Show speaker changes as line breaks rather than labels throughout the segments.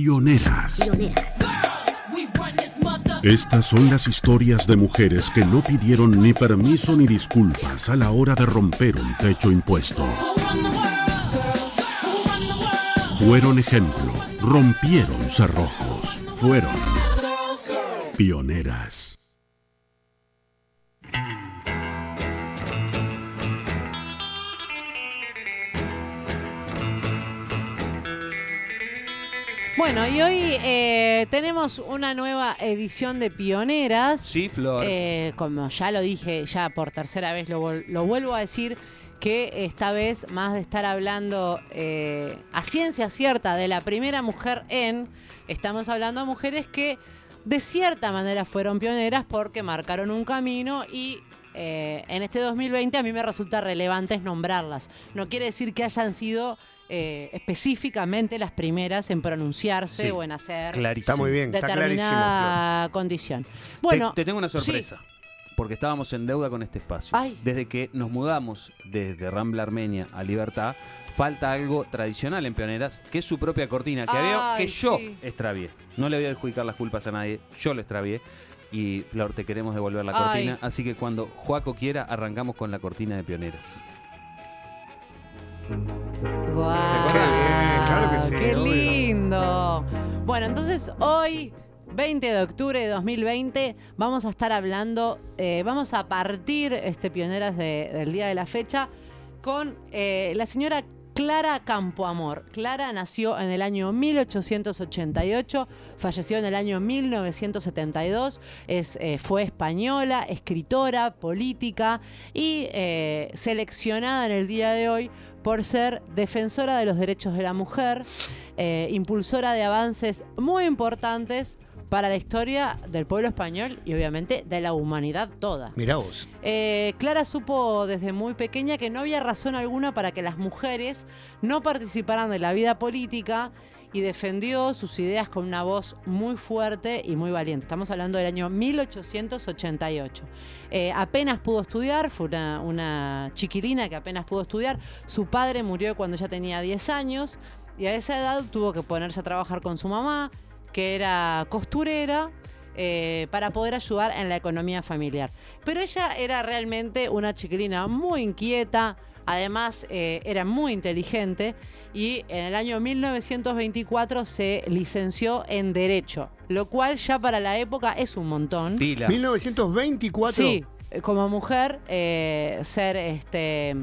Pioneras. Estas son las historias de mujeres que no pidieron ni permiso ni disculpas a la hora de romper un techo impuesto. Fueron ejemplo, rompieron cerrojos, fueron pioneras.
Bueno, y hoy eh, tenemos una nueva edición de Pioneras.
Sí, Flor.
Eh, como ya lo dije, ya por tercera vez lo, lo vuelvo a decir, que esta vez, más de estar hablando eh, a ciencia cierta de la primera mujer en, estamos hablando de mujeres que de cierta manera fueron pioneras porque marcaron un camino y eh, en este 2020 a mí me resulta relevante nombrarlas. No quiere decir que hayan sido eh, específicamente las primeras en pronunciarse
Sí,
o en hacer
Clarísimo.
Está muy bien, está clarísimo. Flor.
condición.
Te-
Bueno,
te, tengo una
sí.
sorpresa. Porque estábamos en deuda con este espacio.
Ay.
Desde que nos mudamos desde Rambla Armenia a Libertad, falta algo tradicional en Pioneras, que es su propia cortina, que, había,
Ay,
que yo
sí.
extravié. No le voy a adjudicar las culpas a nadie, yo lo extravié. Y Flor, te queremos devolver la cortina.
Ay.
Así que cuando Joaco quiera, arrancamos con la cortina de Pioneras.
Guau,
Qué bien, claro que sí,
Qué lindo. Bueno, entonces hoy, 20 de octubre de 2020, vamos a estar hablando, eh, vamos a partir este Pioneras de- del día de la fecha con eh, la señora Clara Campoamor. Clara nació en el año 1888, falleció en el año 1972, es, eh, fue española, escritora, política y eh, seleccionada en el día de hoy por ser defensora de los derechos de la mujer, eh, impulsora de avances muy importantes para la historia del pueblo español y obviamente de la humanidad toda.
Mirá vos.
Eh, Clara supo desde muy pequeña que no había razón alguna para que las mujeres no participaran de la vida política y defendió sus ideas con una voz muy fuerte y muy valiente. Estamos hablando del año 1888. Eh, apenas pudo estudiar, fue una, chiquilina que apenas pudo estudiar. Su padre murió cuando ella tenía 10 años y a esa edad tuvo que ponerse a trabajar con su mamá, que era costurera, eh, para poder ayudar en la economía familiar. Pero ella era realmente una chiquilina muy inquieta, además eh, era muy inteligente y en el año 1924 se licenció en Derecho, lo cual ya para la época es un montón.
Pila.
1924.
Sí, eh, como mujer, eh, ser este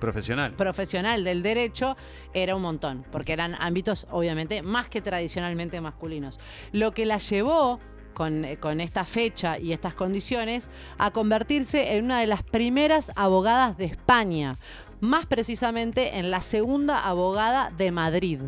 Profesional.
profesional del derecho era un montón, porque eran ámbitos obviamente más que tradicionalmente masculinos. Lo que la llevó con, eh, con esta fecha y estas condiciones a convertirse en una de las primeras abogadas de España, más precisamente en la segunda abogada de Madrid.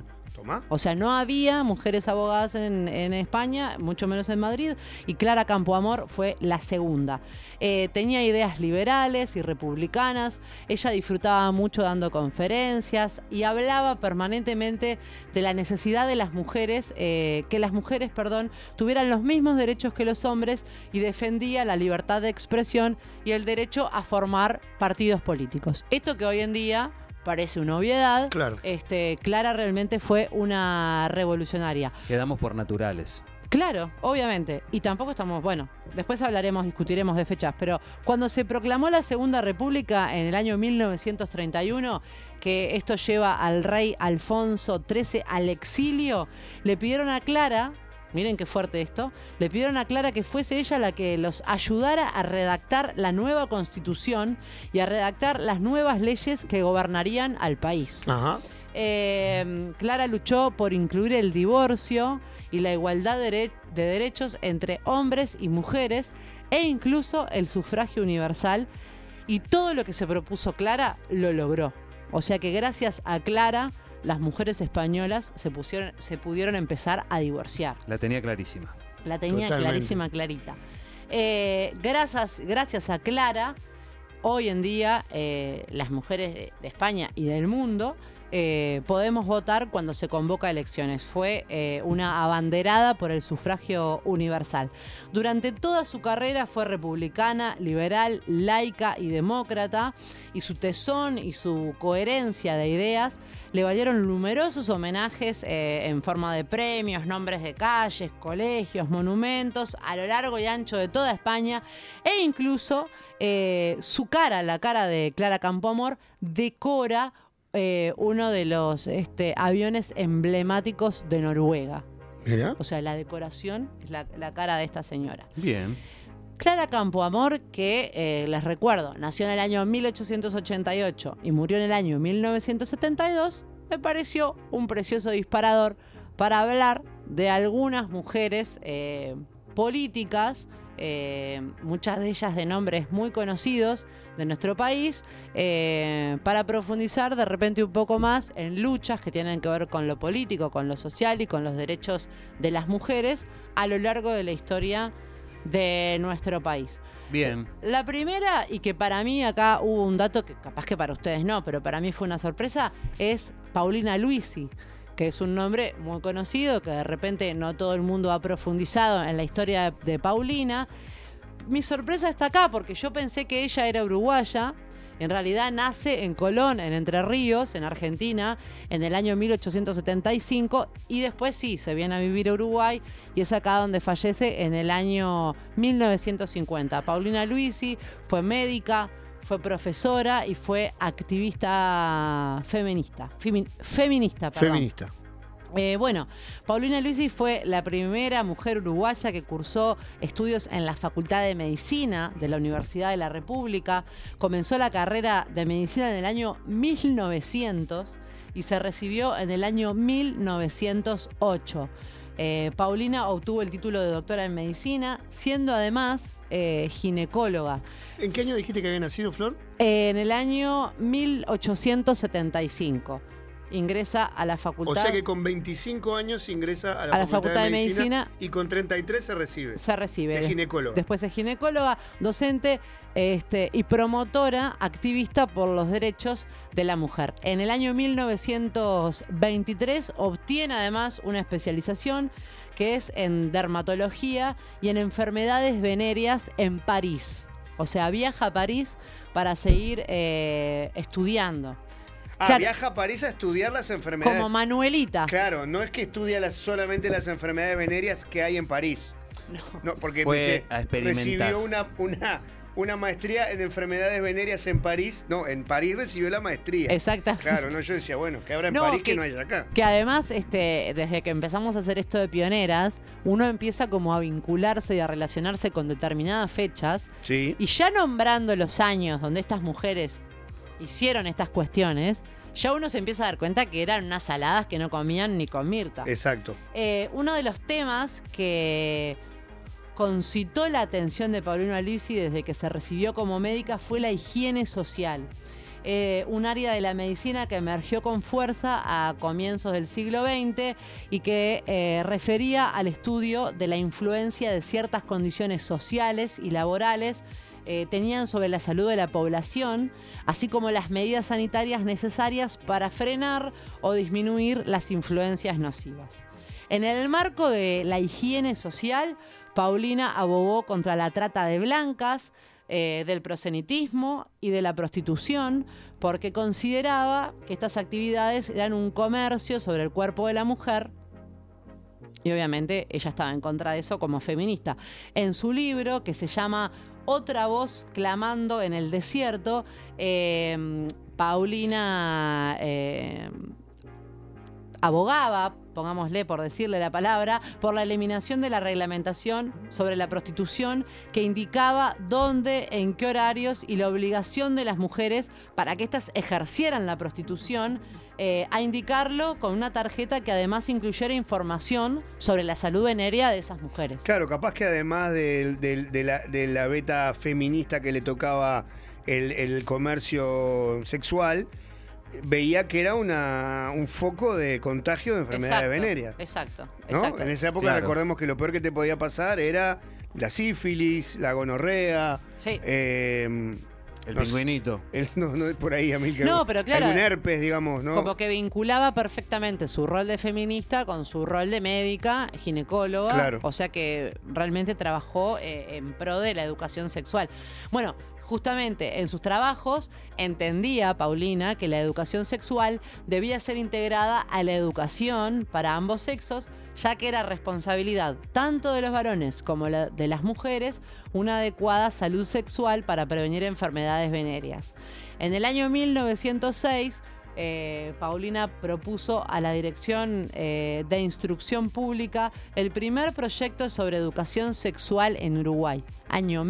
O sea, no había mujeres abogadas en, en España, mucho menos en Madrid, y Clara Campoamor fue la segunda. Eh, tenía ideas liberales y republicanas, ella disfrutaba mucho dando conferencias y hablaba permanentemente de la necesidad de las mujeres, eh, que las mujeres, perdón, tuvieran los mismos derechos que los hombres y defendía la libertad de expresión y el derecho a formar partidos políticos. Esto que hoy en día parece una obviedad,
Claro.
este, Clara realmente fue una revolucionaria.
Quedamos por naturales.
Claro, obviamente. Y tampoco estamos, bueno, después hablaremos, discutiremos de fechas, pero cuando se proclamó la Segunda República en el año 1931, que esto lleva al rey Alfonso XIII al exilio, le pidieron a Clara, miren qué fuerte esto, le pidieron a Clara que fuese ella la que los ayudara a redactar la nueva constitución y a redactar las nuevas leyes que gobernarían al país.
Ajá.
Eh, Clara luchó por incluir el divorcio y la igualdad de derechos entre hombres y mujeres e incluso el sufragio universal. Y todo lo que se propuso Clara lo logró. O sea que gracias a Clara, las mujeres españolas se, pusieron, se pudieron empezar a divorciar.
La tenía clarísima.
La tenía
Totalmente.
clarísima, clarita. Eh, gracias, gracias a Clara, hoy en día eh, las mujeres de, de España y del mundo eh, podemos votar cuando se convoca elecciones. Fue eh, una abanderada por el sufragio universal. Durante toda su carrera fue republicana, liberal, laica y demócrata, y su tesón y su coherencia de ideas le valieron numerosos homenajes eh, en forma de premios, nombres de calles, colegios, monumentos a lo largo y ancho de toda España e incluso su cara, la cara de Clara Campoamor, decora eh, uno de los este, aviones emblemáticos de Noruega. O sea, la decoración es la, la cara de esta señora.
Bien.
Clara Campoamor, que eh, les recuerdo, nació en el año 1888 y murió en el año 1972, me pareció un precioso disparador para hablar de algunas mujeres eh, políticas, eh, muchas de ellas de nombres muy conocidos de nuestro país, eh, para profundizar de repente un poco más en luchas que tienen que ver con lo político, con lo social y con los derechos de las mujeres a lo largo de la historia de nuestro país.
Bien.
La primera, y que para mí acá hubo un dato que capaz que para ustedes no, pero para mí fue una sorpresa, es Paulina Luisi, que es un nombre muy conocido, que de repente no todo el mundo ha profundizado en la historia de, Paulina. Mi sorpresa está acá, porque yo pensé que ella era uruguaya. En realidad nace en Colón, en Entre Ríos, en Argentina, en el año 1875 y después sí, se viene a vivir a Uruguay y es acá donde fallece en el año 1950. Paulina Luisi fue médica, fue profesora y fue activista feminista. Femi- feminista, perdón.
Feminista.
Eh, bueno, Paulina Luisi fue la primera mujer uruguaya que cursó estudios en la Facultad de Medicina de la Universidad de la República. Comenzó la carrera de medicina en el año 1900 y se recibió en el año 1908. Eh, Paulina obtuvo el título de doctora en medicina, siendo además eh, ginecóloga.
¿En qué año dijiste que había nacido, Flor?
En el año 1875 ingresa a la
O
facultad.
sea que con 25 años ingresa a la,
A la Facultad de Medicina.
y con 33 se recibe.
se recibe.
De ginecóloga.
Después es ginecóloga, docente este, y promotora, activista por los derechos de la mujer. En el año 1923 obtiene además una especialización que es en dermatología y en enfermedades venéreas en París. O sea, viaja a París para seguir eh, estudiando.
Ah,
Claro.
viaja a París a estudiar las enfermedades.
Como Manuelita.
Claro, no es que estudia las- solamente las enfermedades venéreas que hay en París. No, porque
Fue
dice,
a experimentar.
recibió una, una, una maestría en enfermedades venéreas en París. No, en París recibió la maestría.
Exactamente.
Claro, no, yo decía, bueno, que habrá en
No,
París que,
que-
no haya acá.
Que además, este, desde que empezamos a hacer esto de pioneras, uno empieza como a vincularse y a relacionarse con determinadas fechas.
Sí.
Y ya nombrando los años donde estas mujeres hicieron estas cuestiones, ya uno se empieza a dar cuenta que eran unas saladas que no comían ni con Mirta.
Exacto.
Eh, uno de los temas que concitó la atención de Paulina Lisi desde que se recibió como médica fue la higiene social. Eh, un área de la medicina que emergió con fuerza a comienzos del siglo XX y que eh, refería al estudio de la influencia de ciertas condiciones sociales y laborales eh, tenían sobre la salud de la población, así como las medidas sanitarias necesarias para frenar o disminuir las influencias nocivas. En el marco de la higiene social, Paulina abogó contra la trata de blancas, eh, del prosenitismo y de la prostitución, porque consideraba que estas actividades eran un comercio sobre el cuerpo de la mujer y obviamente ella estaba en contra de eso como feminista. En su libro, que se llama Otra voz clamando en el desierto, eh, Paulina eh, abogaba, pongámosle por decirle la palabra, por la eliminación de la reglamentación sobre la prostitución que indicaba dónde, en qué horarios y la obligación de las mujeres para que éstas ejercieran la prostitución eh, a indicarlo con una tarjeta que además incluyera información sobre la salud venérea de esas mujeres.
Claro, capaz que además de, la, beta feminista que le tocaba el comercio sexual, veía que era una, un foco de contagio de enfermedades
Exacto,
venéreas.
Exacto,
¿no?
exacto.
En esa época
Claro.
recordemos que lo peor que te podía pasar era la sífilis, la gonorrea,
Sí.
eh,
El
No sé.
pingüinito.
El- no, no es por ahí, Amilcar.
No, pero claro.
Algún herpes, digamos, ¿no?
Como que vinculaba perfectamente su rol de feminista con su rol de médica, ginecóloga.
Claro.
O sea que realmente trabajó eh, en pro de la educación sexual. Bueno, justamente en sus trabajos entendía Paulina que la educación sexual debía ser integrada a la educación para ambos sexos, ya que era responsabilidad tanto de los varones como de las mujeres una adecuada salud sexual para prevenir enfermedades venéreas. En el año 1906, eh, Paulina propuso a la Dirección eh, de Instrucción Pública el primer proyecto sobre educación sexual en Uruguay, año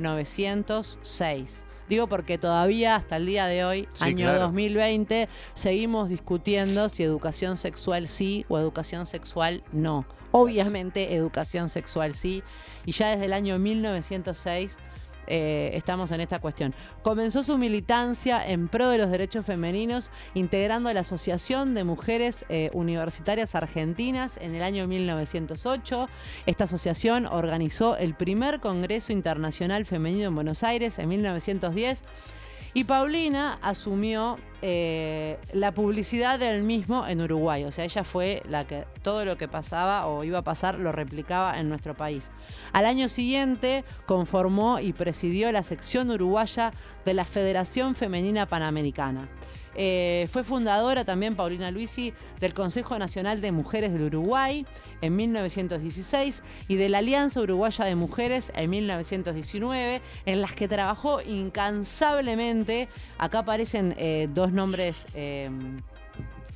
1906. Digo porque todavía hasta el día de hoy,
Sí,
año
claro.
2020, seguimos discutiendo si educación sexual sí o educación sexual no. Obviamente educación sexual sí. Y ya desde el año 1906 eh, estamos en esta cuestión. Comenzó su militancia en pro de los derechos femeninos, integrando la Asociación de Mujeres eh, Universitarias Argentinas en el año 1908. Esta asociación organizó el primer Congreso Internacional Femenino en Buenos Aires en 1910. Y Paulina asumió eh, la publicidad del mismo en Uruguay. O sea, ella fue la que todo lo que pasaba o iba a pasar lo replicaba en nuestro país. Al año siguiente conformó y presidió la sección uruguaya de la Federación Femenina Panamericana. Eh, fue fundadora también Paulina Luisi del Consejo Nacional de Mujeres del Uruguay en 1916 y de la Alianza Uruguaya de Mujeres en 1919, en las que trabajó incansablemente. Acá aparecen eh, dos nombres. eh,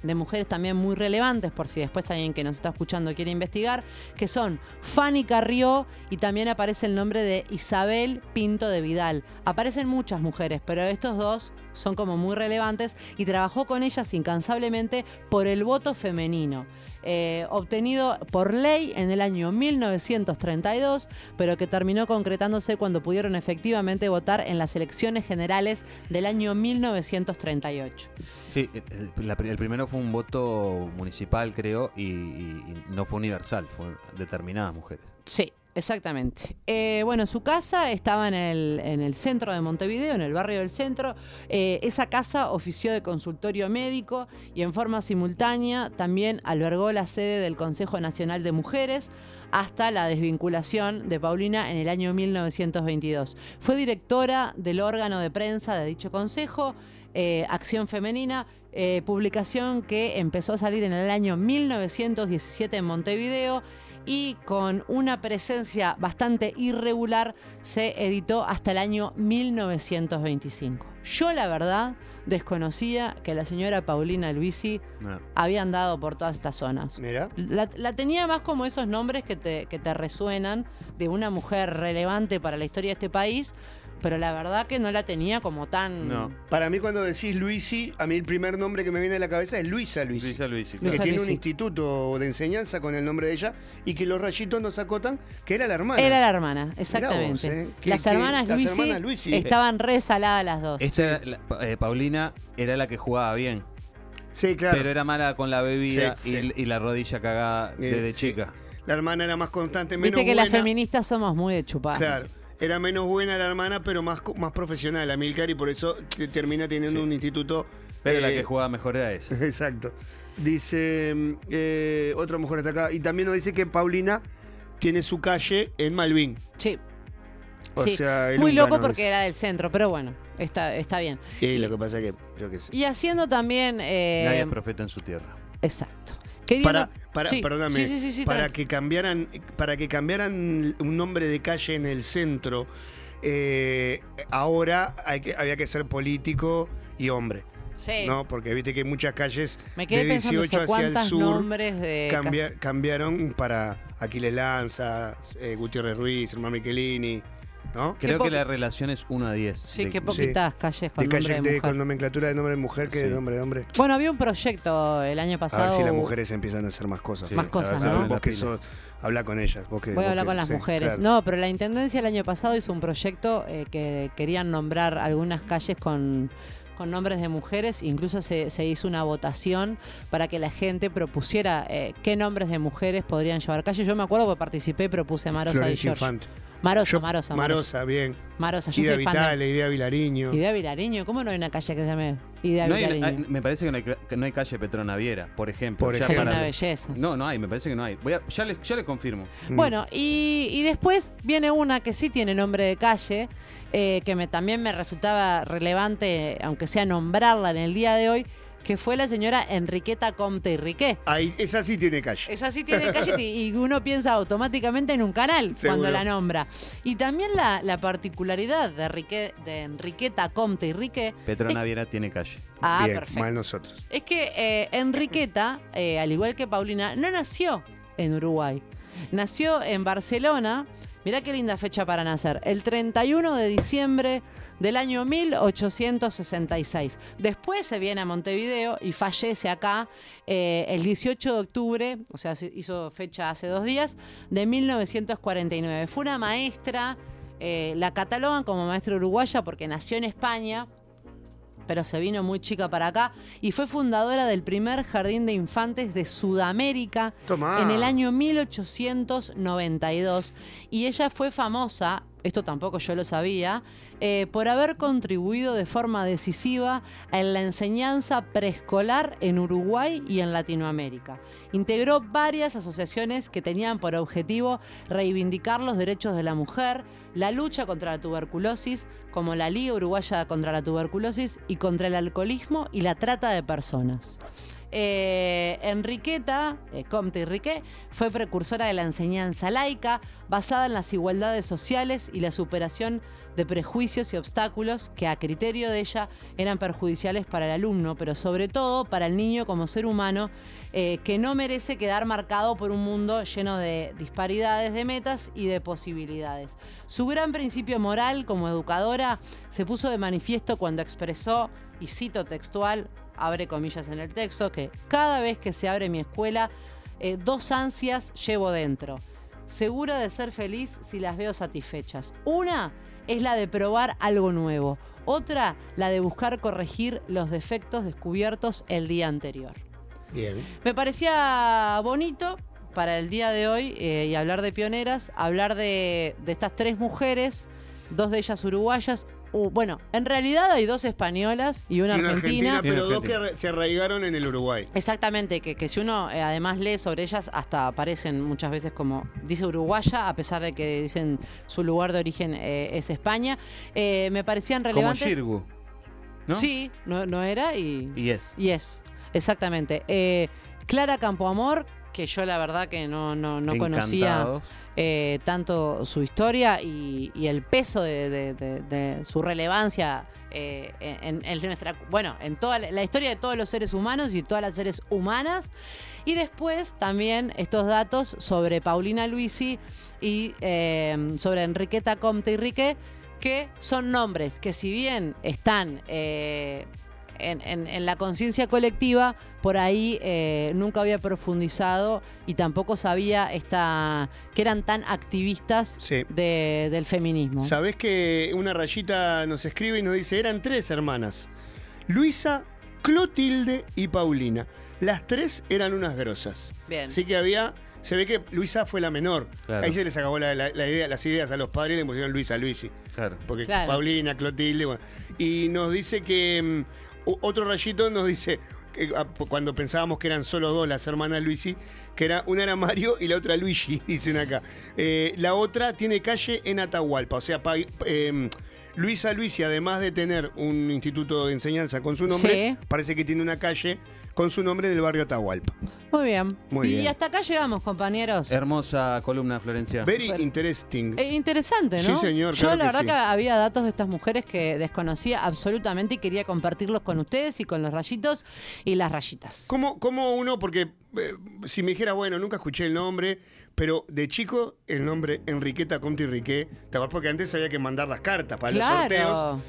de mujeres también muy relevantes, por si después alguien que nos está escuchando quiere investigar, que son Fanny Carrió y también aparece el nombre de Isabel Pinto de Vidal. Aparecen muchas mujeres, pero estos dos son como muy relevantes y trabajó con ellas incansablemente por el voto femenino. Eh, obtenido por ley en el año 1932, pero que terminó concretándose cuando pudieron efectivamente votar en las elecciones generales del año 1938.
Sí, el, la pri- el primero fue un voto municipal, creo, y, y- y no fue universal, fue determinadas mujeres.
Sí, exactamente. Eh, bueno, su casa estaba en el, en el centro de Montevideo, en el barrio del centro. Eh, esa casa ofició de consultorio médico y en forma simultánea también albergó la sede del Consejo Nacional de Mujeres hasta la desvinculación de Paulina en el año 1922. Fue directora del órgano de prensa de dicho consejo, eh, Acción Femenina, publicación que empezó a salir en el año 1917 en Montevideo y con una presencia bastante irregular se editó hasta el año 1925. Yo la verdad desconocía que la señora Paulina Luisi
No.
había andado por todas estas zonas.
Mira.
La, la tenía más como esos nombres que te, que te resuenan de una mujer relevante para la historia de este país, pero la verdad que no la tenía como tan...
No.
Para mí, cuando decís Luisi, a mí el primer nombre que me viene a la cabeza es Luisa Luisi.
Luisa Luisi,
que
claro.
Luisa
tiene un instituto de enseñanza con el nombre de ella y que los rayitos nos acotan que era la hermana.
Era la hermana, exactamente.
Vos, ¿eh? Que-
las
que-
hermanas
las
Luisi,
hermanas Luisi.
estaban re saladas las dos.
Esta la- eh, Paulina era la que jugaba bien,
Sí, claro.
pero era mala con la bebida
Sí,
y,
sí.
y la rodilla cagada
Eh,
desde
sí.
chica.
La hermana era más constante, menos
Viste que las feministas somos muy de chupar.
Claro. Era menos buena la hermana, pero más, más profesional, Amilcar, y por eso te- termina teniendo
Sí.
un instituto.
Pero la
eh,
que jugaba mejor era esa.
Exacto. Dice mm, eh, otra mujer está acá. Y también nos dice que Paulina tiene su calle en Malvin.
Sí.
O
Sí.
sea, el
Muy loco porque era del centro, pero bueno, está, está bien.
Y lo que pasa es que, yo qué sé.
Y haciendo también... eh,
Nadie es profeta en su tierra.
exacto.
Para, para,
Sí,
perdóname,
sí, sí,
para
tranqui.
que cambiaran, para que cambiaran un nombre de calle en el centro, eh, ahora hay que, había que ser político y hombre,
Sí.
¿no? Porque viste que hay muchas calles
Me quedé
de
pensando
18
eso,
hacia el sur
nombres de... ca-
cambia- cambiaron para Aquiles Lanza, eh, Gutiérrez Ruiz, Hermán Michelini, ¿no?
Creo que la relación es 1 a 10.
Sí,
De-
qué poquitas calles con
De
nombre
calle
de
de-
mujer.
con nomenclatura de nombre de mujer que de
Sí.
nombre de hombre.
Bueno, había un proyecto el año
A ver
pasado.
si las mujeres empiezan a hacer más cosas.
Sí,
Más cosas,
ver
¿no?
Vos que sos, habla con ellas. Vos que,
Voy a hablar con las
sí,
mujeres.
claro.
No, pero la Intendencia el año pasado hizo un proyecto eh, que querían nombrar algunas calles con, con nombres de mujeres. Incluso se, se hizo una votación para que la gente propusiera eh, qué nombres de mujeres podrían llevar calles. Yo me acuerdo que participé, propuse Marosa y George.
Infante.
Marosa,
Yo-
Marosa, Marosa.
Marosa, bien.
Marosa, yo
Ida
soy fan de-
Vitale, Idea Vilariño.
Idea Vilariño, ¿cómo no hay una calle que se llame Idea
No hay-
Vilariño?
hay- me parece que no hay, que no hay calle Petrona Viera, por ejemplo.
Por
ya
ejemplo.
una belleza.
No, no hay, me parece que no hay. Voy a- ya, les, ya les confirmo.
Mm.
Bueno, y, y después viene una que sí tiene nombre de calle, eh, que me, también me resultaba relevante, aunque sea nombrarla en el día de hoy, que fue la señora Enriqueta Comte y Riquet.
Ahí, esa sí tiene calle.
Esa sí tiene calle y uno piensa automáticamente en un canal
Seguro.
cuando la nombra. Y también la, la particularidad de, Riquet- de Enriqueta Comte y Riquet.
Petrona Viera tiene calle.
Ah,
bien,
perfecto.
mal nosotros.
Es que eh, Enriqueta, eh, al igual que Paulina, no nació en Uruguay. Nació en Barcelona. Mirá qué linda fecha para nacer. El 31 de diciembre del año 1866. Después se viene a Montevideo y fallece acá eh, el 18 de octubre, o sea, se hizo fecha hace dos días, de 1949. Fue una maestra, eh, la catalogan como maestra uruguaya porque nació en España, pero se vino muy chica para acá y fue fundadora del primer jardín de infantes de Sudamérica
Tomá.
en el año 1892 y ella fue famosa, esto tampoco yo lo sabía, eh, por haber contribuido de forma decisiva en la enseñanza preescolar en Uruguay y en Latinoamérica. Integró varias asociaciones que tenían por objetivo reivindicar los derechos de la mujer, la lucha contra la tuberculosis, como la Liga Uruguaya contra la Tuberculosis y contra el alcoholismo y la trata de personas. Eh, Enriqueta, eh, Comte y fue precursora de la enseñanza laica basada en las igualdades sociales y la superación de prejuicios y obstáculos que a criterio de ella eran perjudiciales para el alumno, pero sobre todo para el niño como ser humano eh, que no merece quedar marcado por un mundo lleno de disparidades de metas y de posibilidades. Su gran principio moral como educadora se puso de manifiesto cuando expresó, y cito textual, abre comillas en el texto, que cada vez que se abre mi escuela, eh, dos ansias llevo dentro. Segura de ser feliz si las veo satisfechas. Una es la de probar algo nuevo. Otra, la de buscar corregir los defectos descubiertos el día anterior.
Bien.
Me parecía bonito para el día de hoy eh, y hablar de pioneras, hablar de, de estas tres mujeres, dos de ellas uruguayas. Bueno, en realidad hay dos españolas y una,
Una
argentina.
Y una
pero dos que
argentina.
se arraigaron en el Uruguay.
Exactamente, que, que si uno eh, además lee sobre ellas, hasta aparecen muchas veces como dice uruguaya, a pesar de que dicen su lugar de origen eh, es España. Eh, me parecían
Como
relevantes.
Shirgu. ¿No?
Sí, no, no era y,
Y es.
y es, exactamente. Eh, Clara Campoamor, que yo la verdad que no, no, no conocía
Encantados.
Eh, tanto su historia y, el peso de, su relevancia eh, en, toda la historia de todos los seres humanos y todas las seres humanas. Y después también estos datos sobre Paulina Luisi y eh, sobre Enriqueta Comte y Rique, que son nombres que si bien están en la conciencia colectiva, por ahí eh, nunca había profundizado y tampoco sabía esta, que eran tan activistas
Sí.
de- del feminismo.
Sabés que una rayita nos escribe y nos dice, eran tres hermanas. Luisa, Clotilde y Paulina. Las tres eran unas grosas.
Bien.
Así que había. Se ve que Luisa fue la menor.
Claro.
Ahí se les acabó la, la- la idea, las ideas a los padres y le pusieron Luisa, Luisi.
Claro.
Porque
Claro.
Paulina, Clotilde. bueno. Y nos dice que. mm, otro rayito nos dice. Ah, cuando pensábamos que eran solo dos las hermanas Luisi, que era una era Mario y la otra Luigi, dicen acá. Eh, la otra tiene calle en Atahualpa, o sea, pa- eh, Luisa Luisi, además de tener un instituto de enseñanza con su nombre,
Sí.
parece que tiene una calle con su nombre del barrio Atahualpa.
Muy bien.
Muy
y
bien.
hasta acá llegamos, compañeros.
Hermosa columna, Florencia.
Very
Bueno.
interesting.
Eh, interesante,
Sí,
¿no?
señor,
Yo
claro
la
que
verdad
sí.
que había datos de estas mujeres que desconocía absolutamente y quería compartirlos con ustedes y con los rayitos y las rayitas.
¿Cómo, cómo uno, porque eh, si me dijera, bueno, nunca escuché el nombre, pero de chico el nombre Enriqueta Comte y Riquet. Porque antes había que mandar las cartas para los sorteos.
Claro.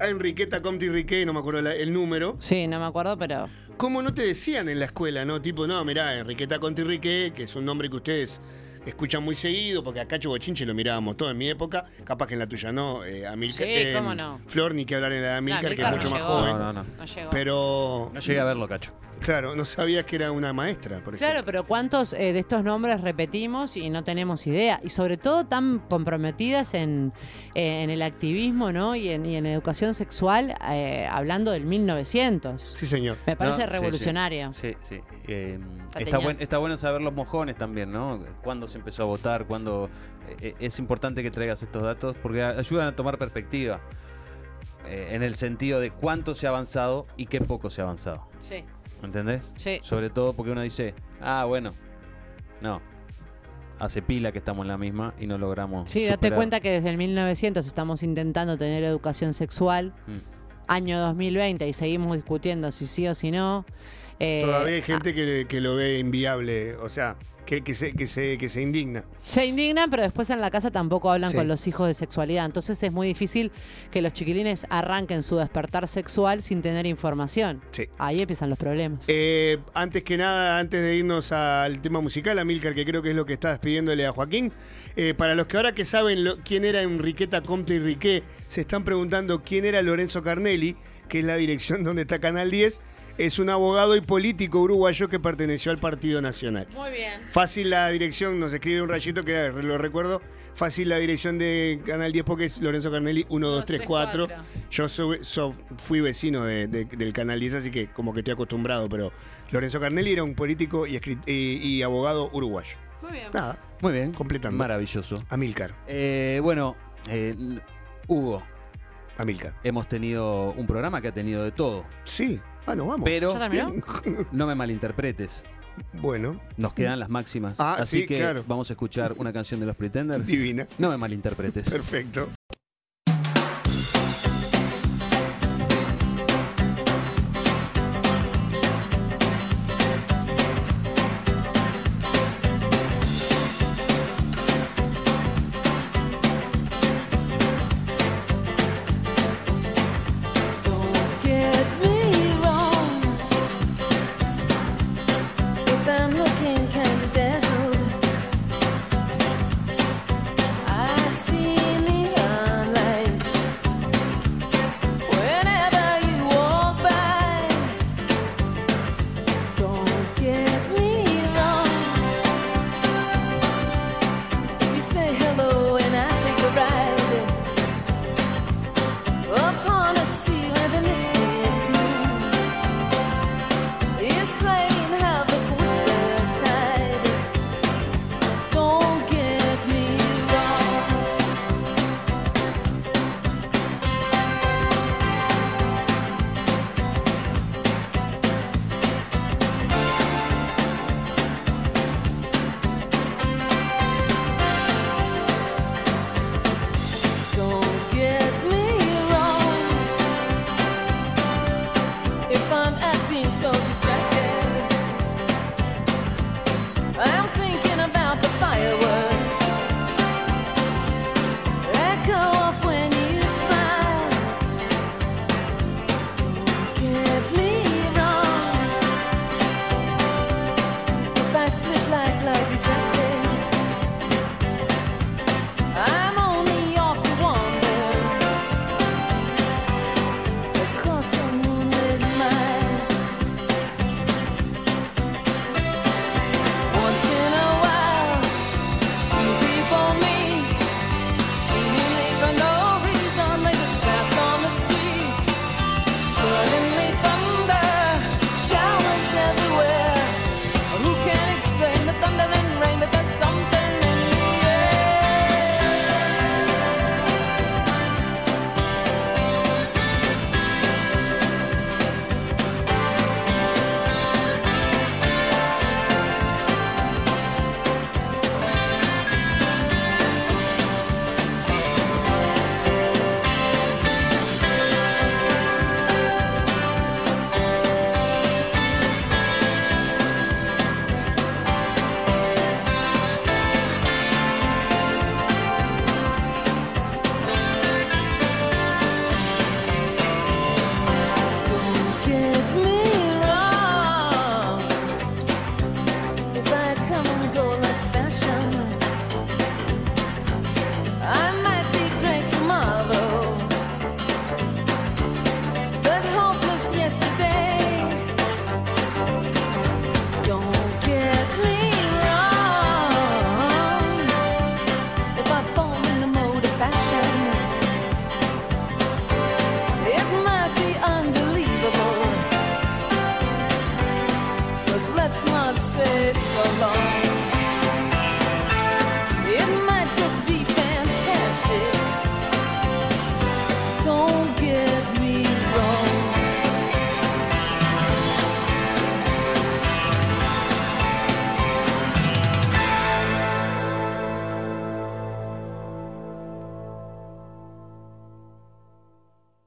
A Enriqueta Comte y Riquet, no me acuerdo la- el número.
Sí, no me acuerdo, pero
¿Cómo no te decían en la escuela, no? Tipo, no, mirá, Enriqueta Conti Riquet, que es un nombre que ustedes escuchan muy seguido, porque acá Bochinche lo mirábamos todo en mi época, capaz que en la tuya no, eh, Amilcar,
Sí, cómo no.
Flor, ni que hablar en la de Amilcar, que es mucho
no
más
llegó.
joven.
No, no, no.
no llegó.
Pero
No llegué a verlo, Cacho.
Claro, no sabías que era una maestra, por ejemplo.
Claro, pero ¿cuántos eh, de estos nombres repetimos y no tenemos idea? Y sobre todo tan comprometidas en, eh, en el activismo ¿no? y, en, y en educación sexual, eh, hablando del 1900.
Sí, señor.
Me parece
No, sí,
revolucionario.
Sí, sí. Eh, está, buen- está bueno saber los mojones también, ¿no? Cuándo se empezó a votar, cuándo... eh, es importante que traigas estos datos porque ayudan a tomar perspectiva. eh, en el sentido de cuánto se ha avanzado y qué poco se ha avanzado.
Sí.
¿Entendés?
Sí.
Sobre todo porque uno dice, ah, bueno, no. Hace pila que estamos en la misma y no logramos.
Sí, date cuenta que desde el 1900 estamos intentando tener educación sexual,
Mm.
año 2020, y seguimos discutiendo si sí o si no. Eh,
Todavía hay gente que, que lo ve inviable, o sea, que, que se, que, se, que se indigna.
Se indignan, pero después en la casa tampoco hablan
Sí.
con los hijos de sexualidad. Entonces es muy difícil que los chiquilines arranquen su despertar sexual sin tener información.
Sí.
Ahí empiezan los problemas.
Eh, antes que nada, antes de irnos al tema musical, Amilcar, que creo que es lo que estás pidiéndole a Joaquín, eh, para los que ahora que saben lo- quién era Enriqueta Comte y Riquet, se están preguntando quién era Lorenzo Carnelli, que es la dirección donde está Canal 10, es un abogado y político uruguayo que perteneció al Partido Nacional.
Muy bien.
Fácil la dirección, nos escribe un rayito que lo recuerdo. Fácil la dirección de Canal 10 porque es Lorenzo Carnelli 1234. Yo soy- so- fui vecino de- de- del Canal 10, así que como que estoy acostumbrado, pero Lorenzo Carnelli era un político y, escrit- y- y abogado uruguayo.
Muy bien.
Nada,
Muy bien.
Completando.
Maravilloso.
Amilcar,
Eh, bueno, eh, Hugo,
Amilcar.
hemos tenido un programa que ha tenido de todo.
Sí, bueno, vamos.
Pero
¿Ya terminó?
no me malinterpretes.
Bueno,
Nos quedan las máximas.
Ah,
así
sí,
que
claro.
vamos a escuchar una canción de los Pretenders.
divina.
No me malinterpretes.
Perfecto.